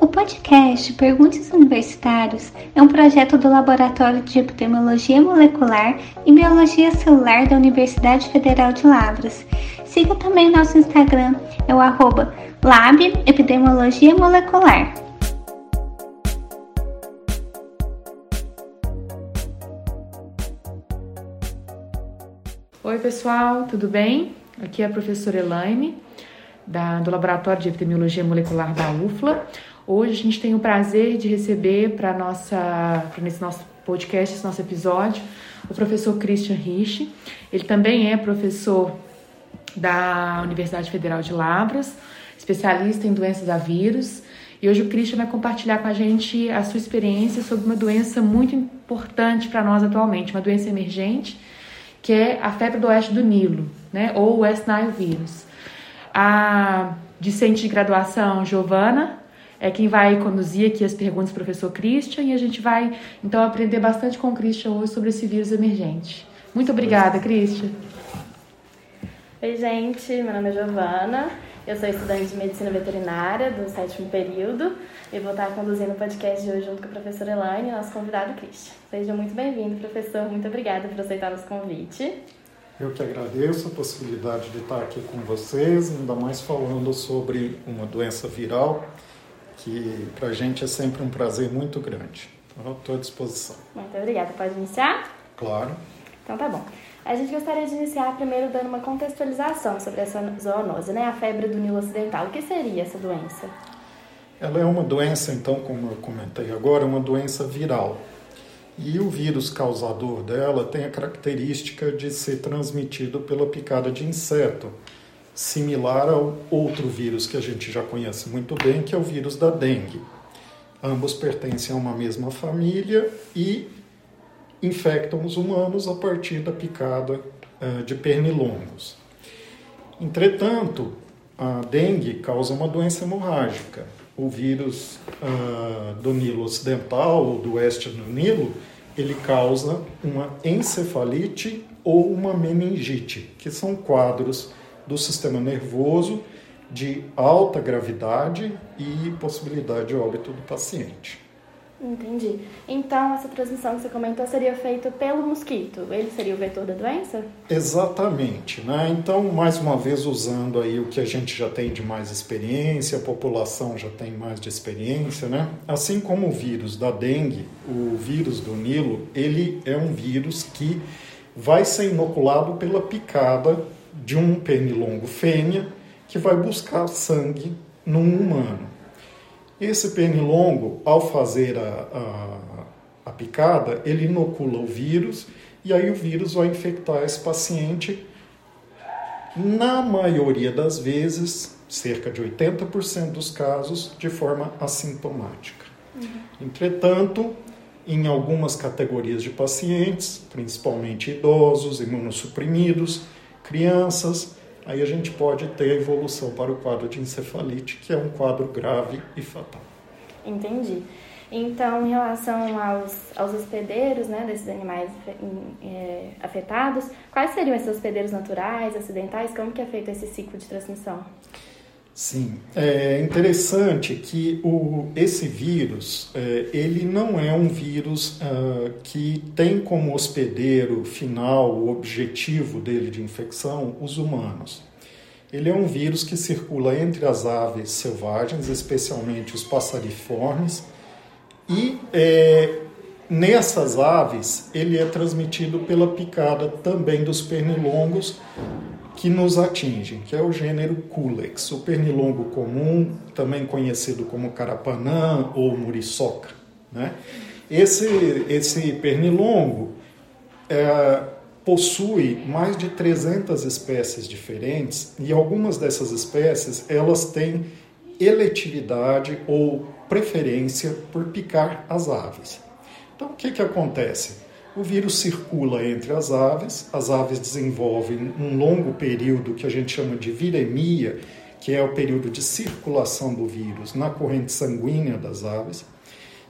O podcast Perguntas Universitários é um projeto do Laboratório de Epidemiologia Molecular e Biologia Celular da Universidade Federal de Lavras. Siga também nosso Instagram, é o arroba Molecular. Oi pessoal, tudo bem? Aqui é a professora Elaine, da, do Laboratório de Epidemiologia Molecular da UFLA. Hoje a gente tem o prazer de receber para nossa pra nesse nosso podcast, esse nosso episódio, o professor Christian Rich. Ele também é professor da Universidade Federal de Lavras, especialista em doenças a vírus. E hoje o Christian vai compartilhar com a gente a sua experiência sobre uma doença muito importante para nós atualmente, uma doença emergente, que é a febre do oeste do Nilo, né, ou o West Nile vírus. A discente de graduação, Giovana, é quem vai conduzir aqui as perguntas do professor Christian e a gente vai então aprender bastante com o Christian hoje sobre esse vírus emergente. Muito obrigada, Christian. Oi, gente, meu nome é Giovana, eu sou estudante de medicina veterinária do sétimo período e vou estar conduzindo o podcast de hoje junto com a professora Elaine e nosso convidado Christian. Seja muito bem-vindo, professor, muito obrigada por aceitar nosso convite. Eu que agradeço a possibilidade de estar aqui com vocês, ainda mais falando sobre uma doença viral que para a gente é sempre um prazer muito grande. Então, estou à disposição. Muito obrigada. Pode iniciar? Claro. Então tá bom. A gente gostaria de iniciar primeiro dando uma contextualização sobre essa zoonose, né? A febre do Nilo Ocidental. O que seria essa doença? Ela é uma doença, então, como eu comentei agora, uma doença viral. E o vírus causador dela tem a característica de ser transmitido pela picada de inseto similar ao outro vírus que a gente já conhece muito bem, que é o vírus da dengue. Ambos pertencem a uma mesma família e infectam os humanos a partir da picada uh, de pernilongos. Entretanto, a dengue causa uma doença hemorrágica. O vírus uh, do Nilo Ocidental ou do oeste do Nilo, ele causa uma encefalite ou uma meningite, que são quadros do sistema nervoso de alta gravidade e possibilidade de óbito do paciente. Entendi. Então, essa transmissão que você comentou seria feita pelo mosquito. Ele seria o vetor da doença? Exatamente. Né? Então, mais uma vez, usando aí o que a gente já tem de mais experiência, a população já tem mais de experiência, né? Assim como o vírus da dengue, o vírus do Nilo, ele é um vírus que vai ser inoculado pela picada de um pernilongo fêmea que vai buscar sangue num humano. Esse pernilongo, ao fazer a, a, a picada, ele inocula o vírus e aí o vírus vai infectar esse paciente. Na maioria das vezes, cerca de 80% dos casos, de forma assintomática. Uhum. Entretanto, em algumas categorias de pacientes, principalmente idosos, imunossuprimidos, crianças, aí a gente pode ter a evolução para o quadro de encefalite, que é um quadro grave e fatal. Entendi. Então, em relação aos, aos hospedeiros né, desses animais é, afetados, quais seriam esses hospedeiros naturais, acidentais? Como que é feito esse ciclo de transmissão? Sim, é interessante que o, esse vírus, é, ele não é um vírus uh, que tem como hospedeiro final, o objetivo dele de infecção, os humanos. Ele é um vírus que circula entre as aves selvagens, especialmente os passariformes, e é, nessas aves ele é transmitido pela picada também dos pernilongos, que nos atingem, que é o gênero Culex, o pernilongo comum, também conhecido como carapanã ou muriçoca. Né? Esse, esse pernilongo é, possui mais de 300 espécies diferentes e algumas dessas espécies elas têm eletividade ou preferência por picar as aves. Então, o que, que acontece? O vírus circula entre as aves, as aves desenvolvem um longo período que a gente chama de viremia, que é o período de circulação do vírus na corrente sanguínea das aves.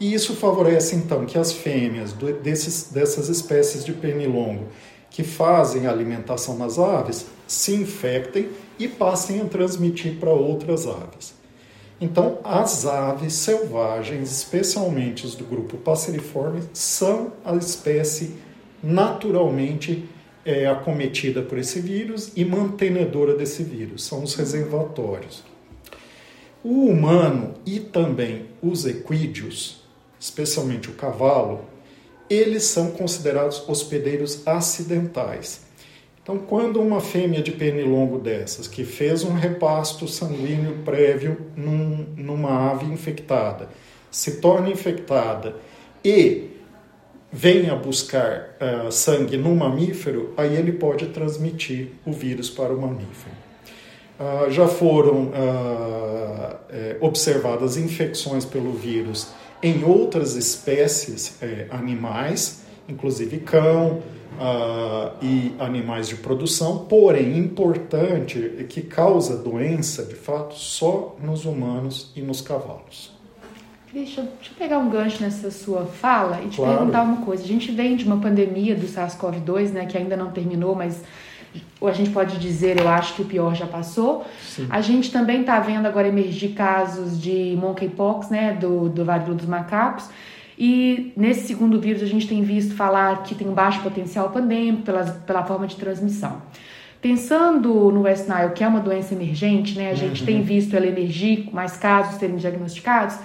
E isso favorece então que as fêmeas desses, dessas espécies de pernilongo que fazem a alimentação nas aves se infectem e passem a transmitir para outras aves. Então, as aves selvagens, especialmente os do grupo Passeriforme, são a espécie naturalmente é, acometida por esse vírus e mantenedora desse vírus, são os reservatórios. O humano e também os equídeos, especialmente o cavalo, eles são considerados hospedeiros acidentais. Então, quando uma fêmea de pernilongo dessas, que fez um repasto sanguíneo prévio num, numa ave infectada, se torna infectada e venha buscar uh, sangue no mamífero, aí ele pode transmitir o vírus para o mamífero. Uh, já foram uh, é, observadas infecções pelo vírus em outras espécies é, animais, inclusive cão, uh, e animais de produção, porém importante que causa doença, de fato, só nos humanos e nos cavalos. Deixa, deixa eu pegar um gancho nessa sua fala e te Claro. perguntar uma coisa. A gente vem de uma pandemia do SARS-CoV-2, né, que ainda não terminou, mas a gente pode dizer, eu acho que o pior já passou. Sim. A gente também está vendo agora emergir casos de monkeypox, né, do, do varíola dos macacos. E nesse segundo vírus a gente tem visto falar que tem um baixo potencial pandêmico pela, pela forma de transmissão. Pensando no West Nile, que é uma doença emergente, né, a gente tem visto ela emergir, mais casos serem diagnosticados,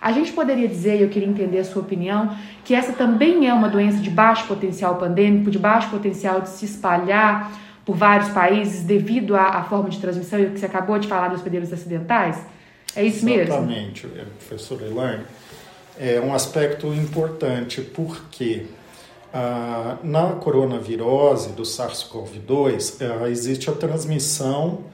a gente poderia dizer, eu queria entender a sua opinião, que essa também é uma doença de baixo potencial pandêmico, de baixo potencial de se espalhar por vários países devido à, à forma de transmissão e o que você acabou de falar dos hospedeiros acidentais? É isso mesmo? Exatamente, professor Elaine. É um aspecto importante porque ah, na coronavirose do SARS-CoV-2 ah, existe a transmissão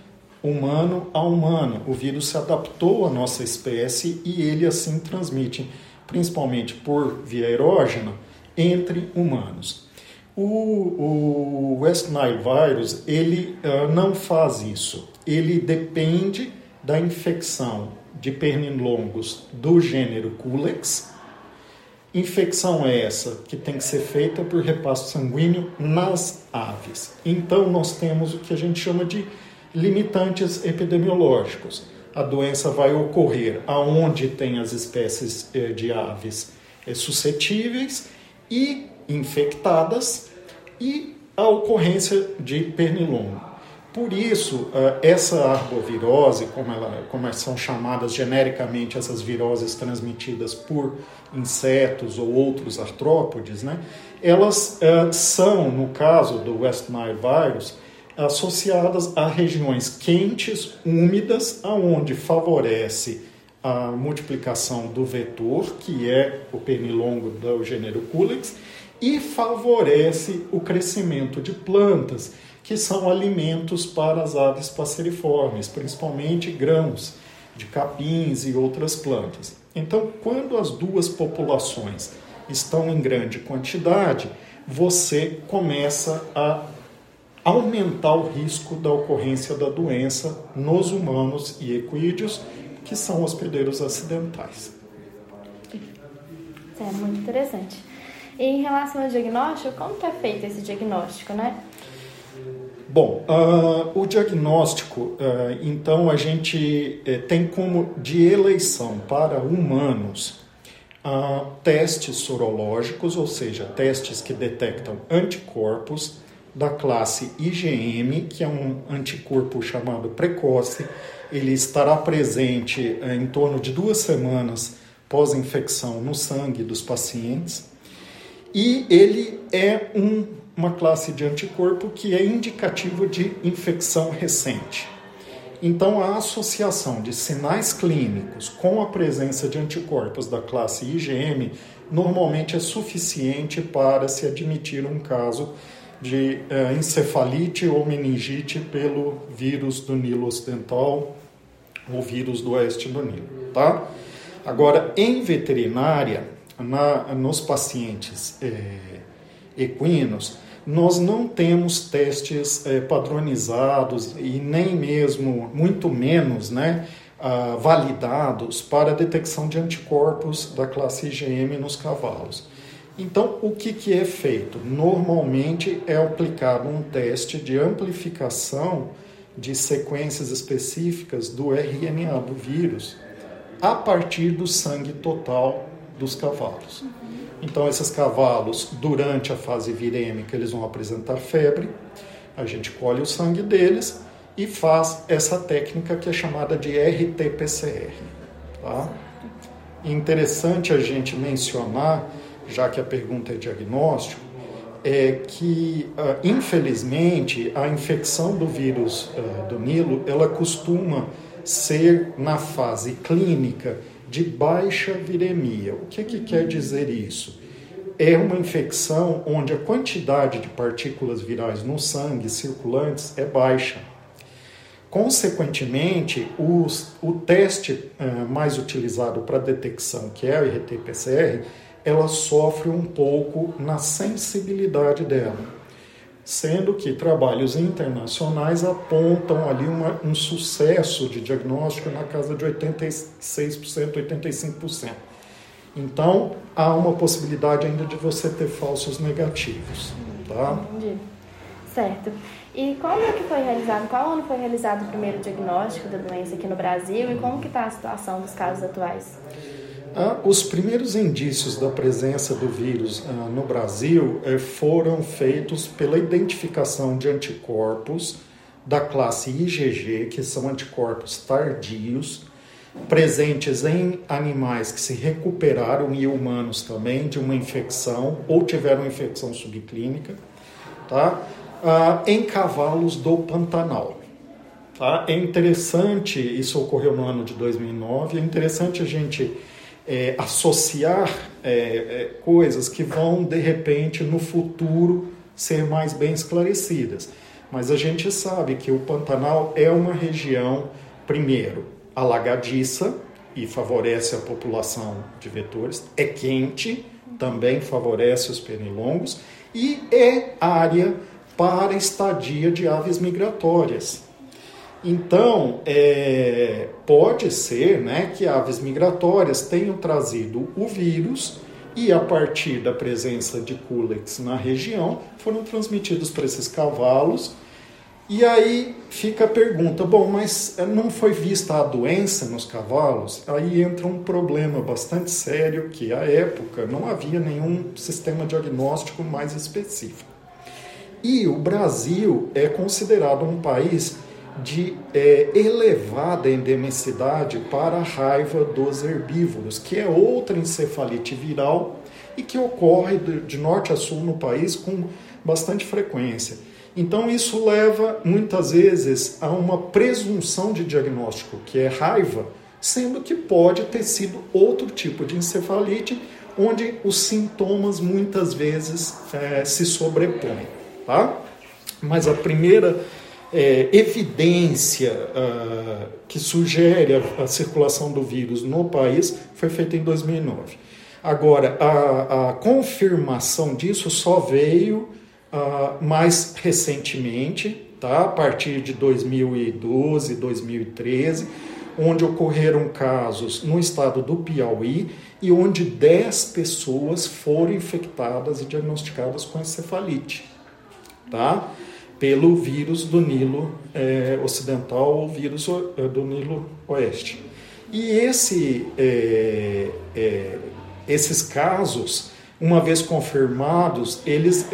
humano a humano. O vírus se adaptou à nossa espécie e ele assim transmite, principalmente por via aerógena, entre humanos. O, o West Nile virus ele ah, não faz isso. Ele depende da infecção de pernilongos do gênero Culex. Infecção é essa que tem que ser feita por repasto sanguíneo nas aves. Então nós temos o que a gente chama de limitantes epidemiológicos. A doença vai ocorrer aonde tem as espécies eh, de aves eh, suscetíveis e infectadas e a ocorrência de pernilongo. Por isso, eh, essa arbovirose, como, ela, como são chamadas genericamente essas viroses transmitidas por insetos ou outros artrópodes, né, elas eh, são, no caso do West Nile virus, associadas a regiões quentes, úmidas, aonde favorece a multiplicação do vetor, que é o pernilongo do gênero Culex, e favorece o crescimento de plantas, que são alimentos para as aves passeriformes, principalmente grãos de capins e outras plantas. Então, quando as duas populações estão em grande quantidade, você começa a aumentar o risco da ocorrência da doença nos humanos e equídeos, que são hospedeiros acidentais. É muito interessante. E em relação ao diagnóstico, como que é feito esse diagnóstico, né? Bom, ah, o diagnóstico, ah, então, a gente eh, tem como de eleição para humanos ah, testes sorológicos, ou seja, testes que detectam anticorpos da classe IgM, que é um anticorpo chamado precoce. Ele estará presente eh, em torno de duas semanas pós-infecção no sangue dos pacientes. E ele é um, uma classe de anticorpo que é indicativo de infecção recente. Então, a associação de sinais clínicos com a presença de anticorpos da classe IgM normalmente é suficiente para se admitir um caso de eh, encefalite ou meningite pelo vírus do Nilo Ocidental ou vírus do oeste do Nilo, tá? Agora, em veterinária, na, nos pacientes eh, equinos, nós não temos testes eh, padronizados e nem mesmo, muito menos, né, ah, validados para detecção de anticorpos da classe IgM nos cavalos. Então, o que, que é feito? Normalmente é aplicado um teste de amplificação de sequências específicas do RNA do vírus a partir do sangue total dos cavalos. Então, esses cavalos, durante a fase virêmica, eles vão apresentar febre, a gente colhe o sangue deles e faz essa técnica que é chamada de RT-PCR. Tá? Interessante a gente mencionar, já que a pergunta é diagnóstico, é que, uh, infelizmente, a infecção do vírus uh, do Nilo, ela costuma ser na fase clínica de baixa viremia. O que, que quer dizer isso? É uma infecção onde a quantidade de partículas virais no sangue circulantes é baixa. Consequentemente, os, o teste uh, mais utilizado para detecção, que é o RT-PCR, ela sofre um pouco na sensibilidade dela. Sendo que trabalhos internacionais apontam ali uma, um sucesso de diagnóstico na casa de 86%, 85%. Então, há uma possibilidade ainda de você ter falsos negativos. Tá? Entendi. Certo. E como é que foi realizado, qual ano foi realizado o primeiro diagnóstico da doença aqui no Brasil e como que está a situação dos casos atuais? Os primeiros indícios da presença do vírus no Brasil eh, foram feitos pela identificação de anticorpos da classe IgG, que são anticorpos tardios, presentes em animais que se recuperaram e humanos também de uma infecção ou tiveram infecção subclínica, tá? em cavalos do Pantanal. Tá? É interessante, isso ocorreu no ano de 2009, é interessante a gente é, associar é, é, coisas que vão, de repente, no futuro, ser mais bem esclarecidas. Mas a gente sabe que o Pantanal é uma região, primeiro, alagadiça e favorece a população de vetores, é quente, também favorece os pernilongos, e é área para estadia de aves migratórias. Então, é, pode ser né, que aves migratórias tenham trazido o vírus e, a partir da presença de culex na região, foram transmitidos para esses cavalos. E aí fica a pergunta: bom, mas não foi vista a doença nos cavalos? Aí entra um problema bastante sério que, à época, não havia nenhum sistema diagnóstico mais específico. E o Brasil é considerado um país de é, elevada endemicidade para a raiva dos herbívoros, que é outra encefalite viral e que ocorre de norte a sul no país com bastante frequência. Então, isso leva muitas vezes a uma presunção de diagnóstico, que é raiva, sendo que pode ter sido outro tipo de encefalite, onde os sintomas muitas vezes é, se sobrepõem tá? Mas a primeira é, evidência uh, que sugere a, a, circulação do vírus no país foi feita em 2009. Agora, a, a confirmação disso só veio uh, mais recentemente, tá? a partir de 2012, 2013, onde ocorreram casos no estado do Piauí e onde 10 pessoas foram infectadas e diagnosticadas com encefalite tá? Pelo vírus do Nilo é, Ocidental ou vírus é, do Nilo Oeste. E esse, é, é, esses casos, uma vez confirmados, eles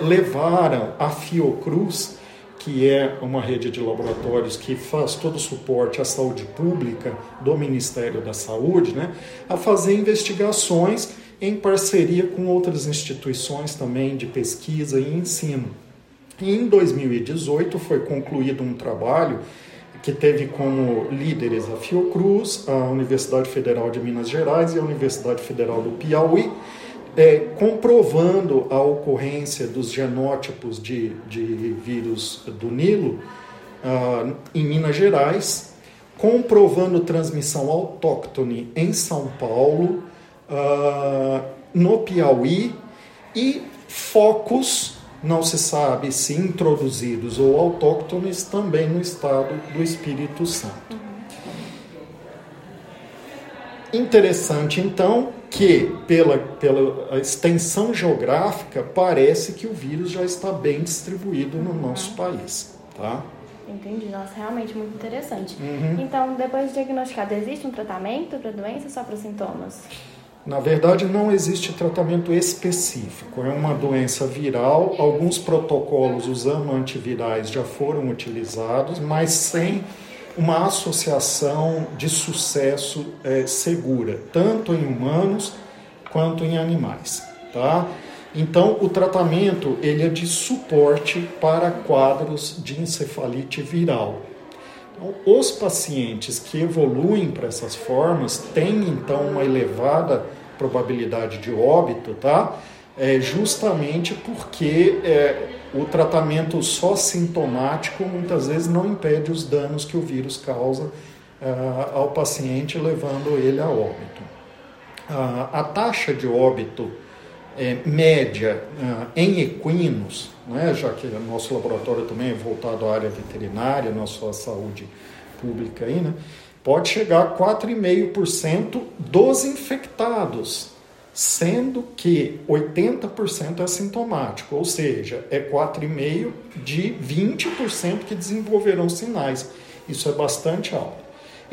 levaram a Fiocruz, que é uma rede de laboratórios que faz todo o suporte à saúde pública do Ministério da Saúde, né, a fazer investigações em parceria com outras instituições também de pesquisa e ensino. Em 2018 foi concluído um trabalho que teve como líderes a Fiocruz, a Universidade Federal de Minas Gerais e a Universidade Federal do Piauí, é, comprovando a ocorrência dos genótipos de, de vírus do Nilo uh, em Minas Gerais, comprovando transmissão autóctone em São Paulo, uh, no Piauí e focos, não se sabe se introduzidos ou autóctones, também no estado do Espírito Santo. Interessante, então, que pela, pela extensão geográfica, parece que o vírus já está bem distribuído no nosso país. Tá? Entendi, nossa, realmente muito interessante. Uhum. Então, depois de diagnosticado, existe um tratamento para a doença ou só para os sintomas? Na verdade, não existe tratamento específico. É uma doença viral. Alguns protocolos usando antivirais já foram utilizados, mas sem uma associação de sucesso é, segura, tanto em humanos quanto em animais. Tá? Então, o tratamento ele é de suporte para quadros de encefalite viral. Os pacientes que evoluem para essas formas têm então uma elevada probabilidade de óbito, tá? É justamente porque é, o tratamento só sintomático muitas vezes não impede os danos que o vírus causa uh, ao paciente, levando ele a óbito. Uh, a taxa de óbito é, média uh, em equinos, né, já que o nosso laboratório também é voltado à área veterinária, nossa saúde pública aí, né, pode chegar a 4,5% dos infectados, sendo que 80% é sintomático, ou seja, é 4,5% de 20% que desenvolverão sinais. Isso é bastante alto.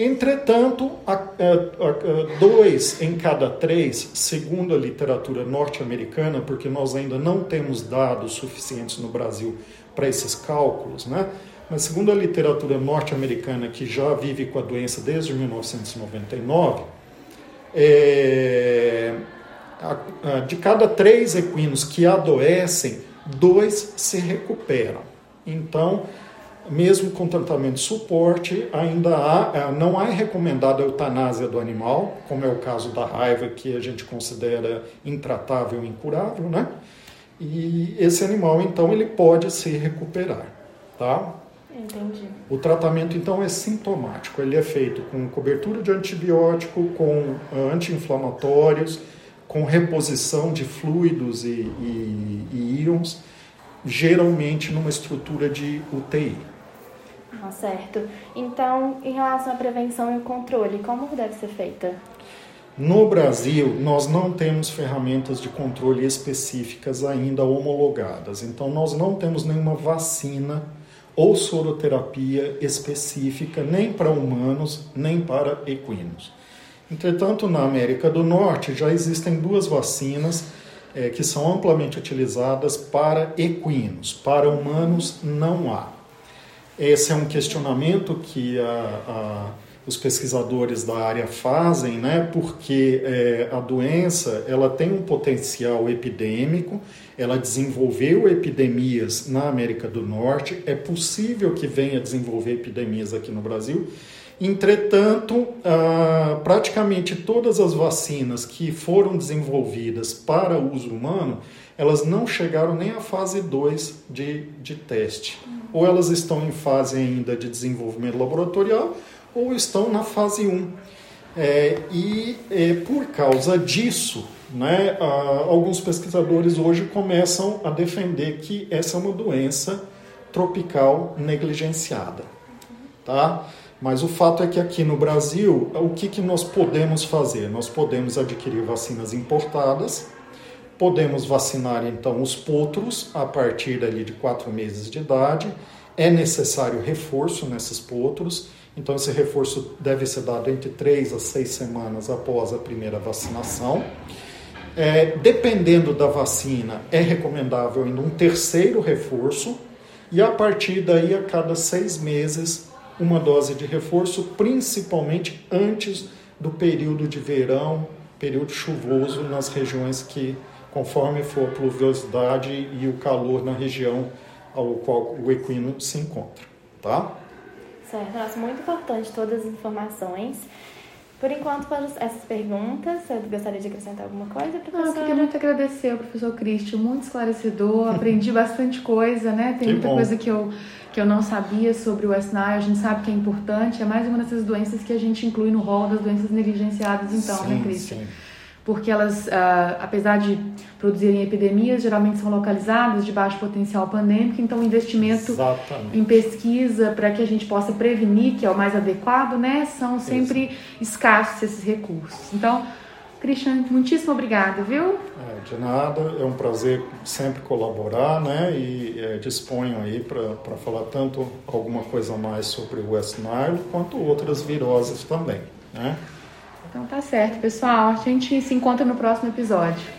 Entretanto, a, a, a, dois em cada três, segundo a literatura norte-americana, porque nós ainda não temos dados suficientes no Brasil para esses cálculos, né? mas segundo a literatura norte-americana, que já vive com a doença desde 1999, é, de cada três equinos que adoecem, dois se recuperam. Então, mesmo com tratamento de suporte, ainda há, é, não há recomendada a eutanásia do animal, como é o caso da raiva, que a gente considera intratável e incurável, né? E esse animal, então, ele pode se recuperar, tá? Entendi. O tratamento, então, é sintomático. Ele é feito com cobertura de antibiótico, com anti-inflamatórios, com reposição de fluidos e, e, e íons, geralmente numa estrutura de UTI. Ah, certo. Então, em relação à prevenção e controle, como deve ser feita? No Brasil, nós não temos ferramentas de controle específicas ainda homologadas. Então, nós não temos nenhuma vacina ou soroterapia específica nem para humanos, nem para equinos. Entretanto, na América do Norte já existem duas vacinas é, que são amplamente utilizadas para equinos. Para humanos, não há. Esse é um questionamento que a, a, os pesquisadores da área fazem, né? Porque é, a doença ela tem um potencial epidêmico, ela desenvolveu epidemias na América do Norte, é possível que venha desenvolver epidemias aqui no Brasil. Entretanto, praticamente todas as vacinas que foram desenvolvidas para uso humano, elas não chegaram nem à fase 2 de, de teste ou elas estão em fase ainda de desenvolvimento laboratorial, ou estão na fase 1. É, e é, por causa disso, né, alguns pesquisadores hoje começam a defender que essa é uma doença tropical negligenciada. Tá? Mas o fato é que aqui no Brasil, o que, que nós podemos fazer? Nós podemos adquirir vacinas importadas, Podemos vacinar então os potros a partir ali de quatro meses de idade. É necessário reforço nesses potros, então esse reforço deve ser dado entre três a seis semanas após a primeira vacinação. É, dependendo da vacina, é recomendável ainda um terceiro reforço, e a partir daí, a cada seis meses, uma dose de reforço, principalmente antes do período de verão, período chuvoso nas regiões que conforme for a pluviosidade e o calor na região ao qual o equino se encontra, tá? Certo, nossa, muito importante todas as informações. Por enquanto, para essas perguntas, você gostaria de acrescentar alguma coisa, professora? Não, eu queria muito agradecer ao professor Cristian, muito esclarecedor, aprendi bastante coisa, né? Tem que muita bom. coisa que eu, que eu não sabia sobre o SNI, a gente sabe que é importante, é mais uma dessas doenças que a gente inclui no rol das doenças negligenciadas, então, né, sim, né, Cristian? Sim porque elas, uh, apesar de produzirem epidemias, geralmente são localizadas de baixo potencial pandêmico, então o investimento Exatamente. em pesquisa para que a gente possa prevenir, que é o mais adequado, né, são sempre Isso. escassos esses recursos. Então, Cristiane, muitíssimo obrigada, viu? É, de nada, é um prazer sempre colaborar, né? E é, disponho aí para falar tanto alguma coisa mais sobre o West Nile quanto outras viroses também, né? Então tá certo, pessoal. A gente se encontra no próximo episódio.